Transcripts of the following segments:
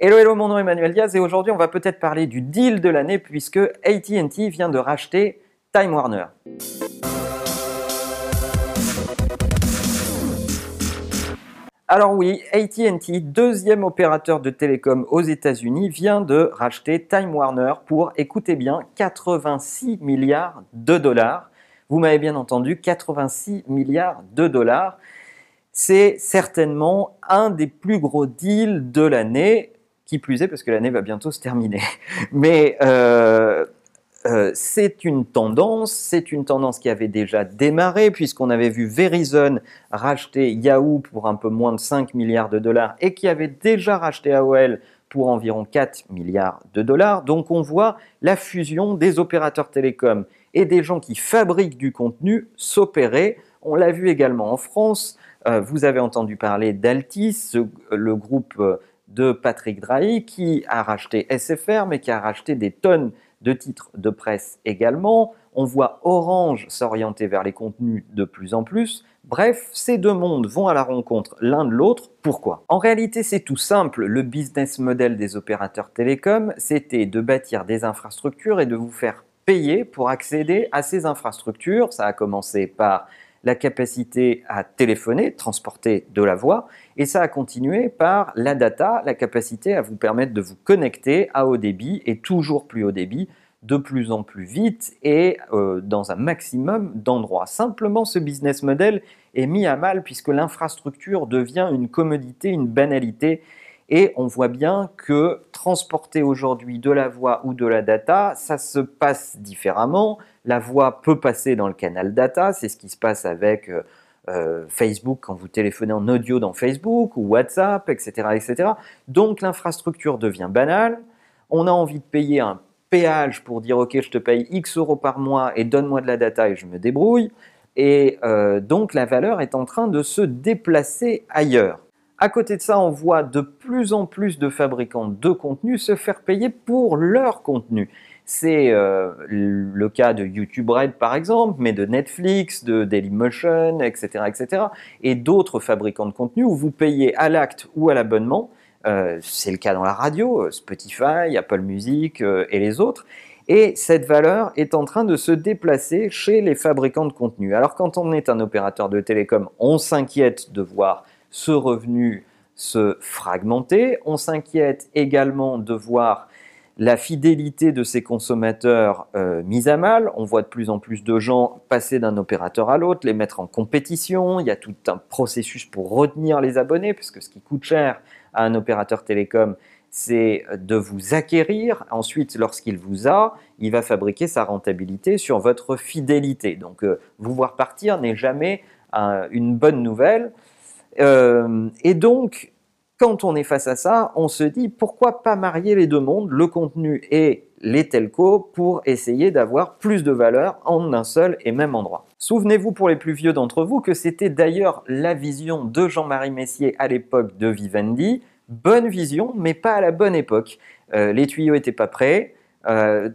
Hello, hello, mon nom est Emmanuel Diaz et aujourd'hui on va peut-être parler du deal de l'année puisque ATT vient de racheter Time Warner. Alors oui, ATT, deuxième opérateur de télécom aux États-Unis, vient de racheter Time Warner pour, écoutez bien, 86 milliards de dollars. Vous m'avez bien entendu, 86 milliards de dollars. C'est certainement un des plus gros deals de l'année qui plus est parce que l'année va bientôt se terminer. Mais euh, euh, c'est une tendance, c'est une tendance qui avait déjà démarré puisqu'on avait vu Verizon racheter Yahoo pour un peu moins de 5 milliards de dollars et qui avait déjà racheté AOL pour environ 4 milliards de dollars. Donc on voit la fusion des opérateurs télécoms et des gens qui fabriquent du contenu s'opérer. On l'a vu également en France. Euh, vous avez entendu parler d'Altis, le groupe de Patrick Drahi qui a racheté SFR mais qui a racheté des tonnes de titres de presse également. On voit Orange s'orienter vers les contenus de plus en plus. Bref, ces deux mondes vont à la rencontre l'un de l'autre. Pourquoi? En réalité, c'est tout simple. Le business model des opérateurs télécoms, c'était de bâtir des infrastructures et de vous faire payer pour accéder à ces infrastructures. Ça a commencé par la capacité à téléphoner, transporter de la voix, et ça a continué par la data, la capacité à vous permettre de vous connecter à haut débit et toujours plus haut débit, de plus en plus vite et euh, dans un maximum d'endroits. Simplement, ce business model est mis à mal puisque l'infrastructure devient une commodité, une banalité et on voit bien que transporter aujourd'hui de la voix ou de la data, ça se passe différemment. La voix peut passer dans le canal data, c'est ce qui se passe avec euh, euh, Facebook quand vous téléphonez en audio dans Facebook ou WhatsApp, etc. etc. Donc l'infrastructure devient banale. On a envie de payer un péage pour dire ok je te paye X euros par mois et donne-moi de la data et je me débrouille. Et euh, donc la valeur est en train de se déplacer ailleurs. À côté de ça, on voit de plus en plus de fabricants de contenu se faire payer pour leur contenu. C'est euh, le cas de YouTube Red par exemple, mais de Netflix, de Dailymotion, etc. etc. et d'autres fabricants de contenu où vous payez à l'acte ou à l'abonnement. Euh, c'est le cas dans la radio, Spotify, Apple Music euh, et les autres. Et cette valeur est en train de se déplacer chez les fabricants de contenu. Alors quand on est un opérateur de télécom, on s'inquiète de voir ce revenu se fragmenter. On s'inquiète également de voir la fidélité de ces consommateurs euh, mise à mal. On voit de plus en plus de gens passer d'un opérateur à l'autre, les mettre en compétition. Il y a tout un processus pour retenir les abonnés, puisque ce qui coûte cher à un opérateur télécom, c'est de vous acquérir. Ensuite, lorsqu'il vous a, il va fabriquer sa rentabilité sur votre fidélité. Donc, euh, vous voir partir n'est jamais une bonne nouvelle. Euh, et donc, quand on est face à ça, on se dit pourquoi pas marier les deux mondes, le contenu et les telcos, pour essayer d'avoir plus de valeur en un seul et même endroit. Souvenez-vous pour les plus vieux d'entre vous que c'était d'ailleurs la vision de Jean-Marie Messier à l'époque de Vivendi. Bonne vision, mais pas à la bonne époque. Euh, les tuyaux n'étaient pas prêts. Euh,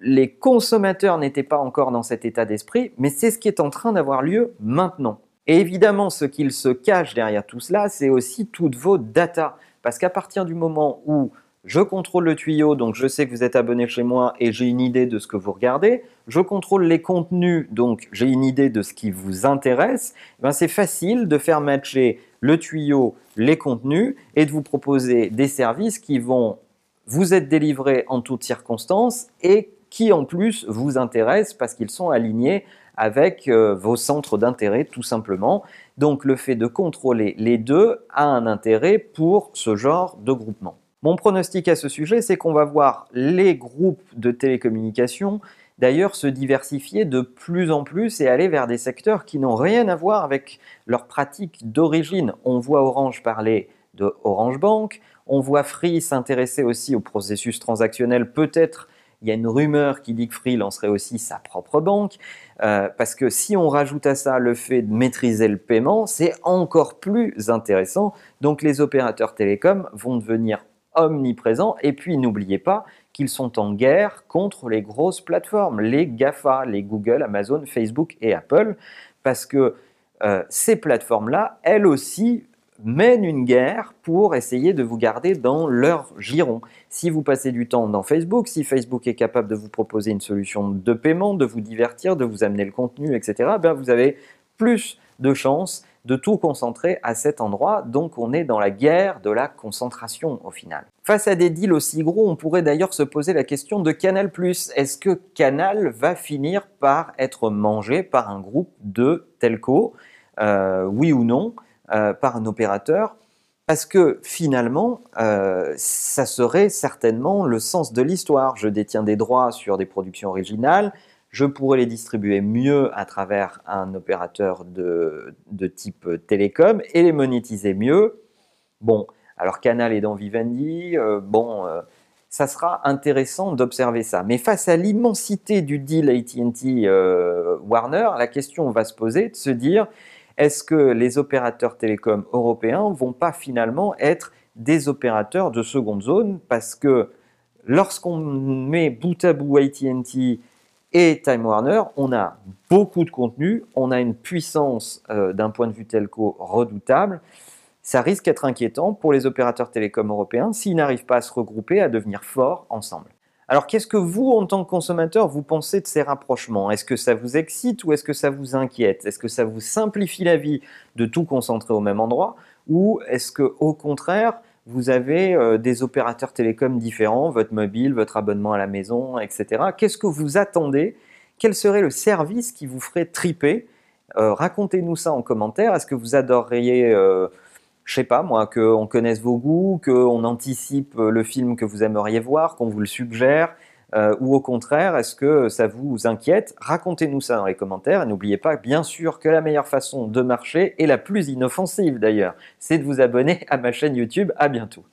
les consommateurs n'étaient pas encore dans cet état d'esprit, mais c'est ce qui est en train d'avoir lieu maintenant. Et évidemment, ce qu'il se cache derrière tout cela, c'est aussi toutes vos datas. Parce qu'à partir du moment où je contrôle le tuyau, donc je sais que vous êtes abonné chez moi et j'ai une idée de ce que vous regardez. Je contrôle les contenus, donc j'ai une idée de ce qui vous intéresse. Eh ben c'est facile de faire matcher le tuyau, les contenus et de vous proposer des services qui vont vous être délivrés en toutes circonstances et qui en plus vous intéressent parce qu'ils sont alignés avec euh, vos centres d'intérêt tout simplement. Donc le fait de contrôler les deux a un intérêt pour ce genre de groupement. Mon pronostic à ce sujet, c'est qu'on va voir les groupes de télécommunications d'ailleurs se diversifier de plus en plus et aller vers des secteurs qui n'ont rien à voir avec leurs pratiques d'origine. On voit Orange parler de Orange Bank, on voit Free s'intéresser aussi au processus transactionnel peut-être il y a une rumeur qui dit que Free lancerait aussi sa propre banque, euh, parce que si on rajoute à ça le fait de maîtriser le paiement, c'est encore plus intéressant. Donc les opérateurs télécoms vont devenir omniprésents. Et puis n'oubliez pas qu'ils sont en guerre contre les grosses plateformes, les GAFA, les Google, Amazon, Facebook et Apple, parce que euh, ces plateformes-là, elles aussi, mènent une guerre pour essayer de vous garder dans leur giron. Si vous passez du temps dans Facebook, si Facebook est capable de vous proposer une solution de paiement, de vous divertir, de vous amener le contenu, etc., ben vous avez plus de chances de tout concentrer à cet endroit. Donc on est dans la guerre de la concentration au final. Face à des deals aussi gros, on pourrait d'ailleurs se poser la question de Canal ⁇ Est-ce que Canal va finir par être mangé par un groupe de telco? Euh, Oui ou non? Euh, Par un opérateur parce que finalement, euh, ça serait certainement le sens de l'histoire. Je détiens des droits sur des productions originales, je pourrais les distribuer mieux à travers un opérateur de, type télécom et les monétiser mieux. Bon, alors Canal est dans Vivendi, euh, bon, ça sera intéressant d'observer ça. Mais face à l'immensité du deal AT&T euh, Warner, la question va se poser de se dire est-ce que les opérateurs télécoms européens vont pas finalement être des opérateurs de seconde zone? Parce que lorsqu'on met bout à bout AT&T et Time Warner, on a beaucoup de contenu, on a une puissance euh, d'un point de vue telco redoutable. Ça risque d'être inquiétant pour les opérateurs télécoms européens s'ils n'arrivent pas à se regrouper, à devenir forts ensemble. Alors qu'est-ce que vous, en tant que consommateur, vous pensez de ces rapprochements? Est-ce que ça vous excite ou est-ce que ça vous inquiète? Est-ce que ça vous simplifie la vie de tout concentrer au même endroit? Ou est-ce que, au contraire, vous avez euh, des opérateurs télécoms différents, votre mobile, votre abonnement à la maison, etc. Qu'est-ce que vous attendez? Quel serait le service qui vous ferait triper? Euh, Racontez-nous ça en commentaire. Est-ce que vous adoreriez, euh, je sais pas moi, qu'on connaisse vos goûts, qu'on anticipe le film que vous aimeriez voir, qu'on vous le suggère euh, ou au contraire, est-ce que ça vous inquiète? Racontez-nous ça dans les commentaires et n'oubliez pas bien sûr que la meilleure façon de marcher et la plus inoffensive d'ailleurs, c'est de vous abonner à ma chaîne YouTube. À bientôt.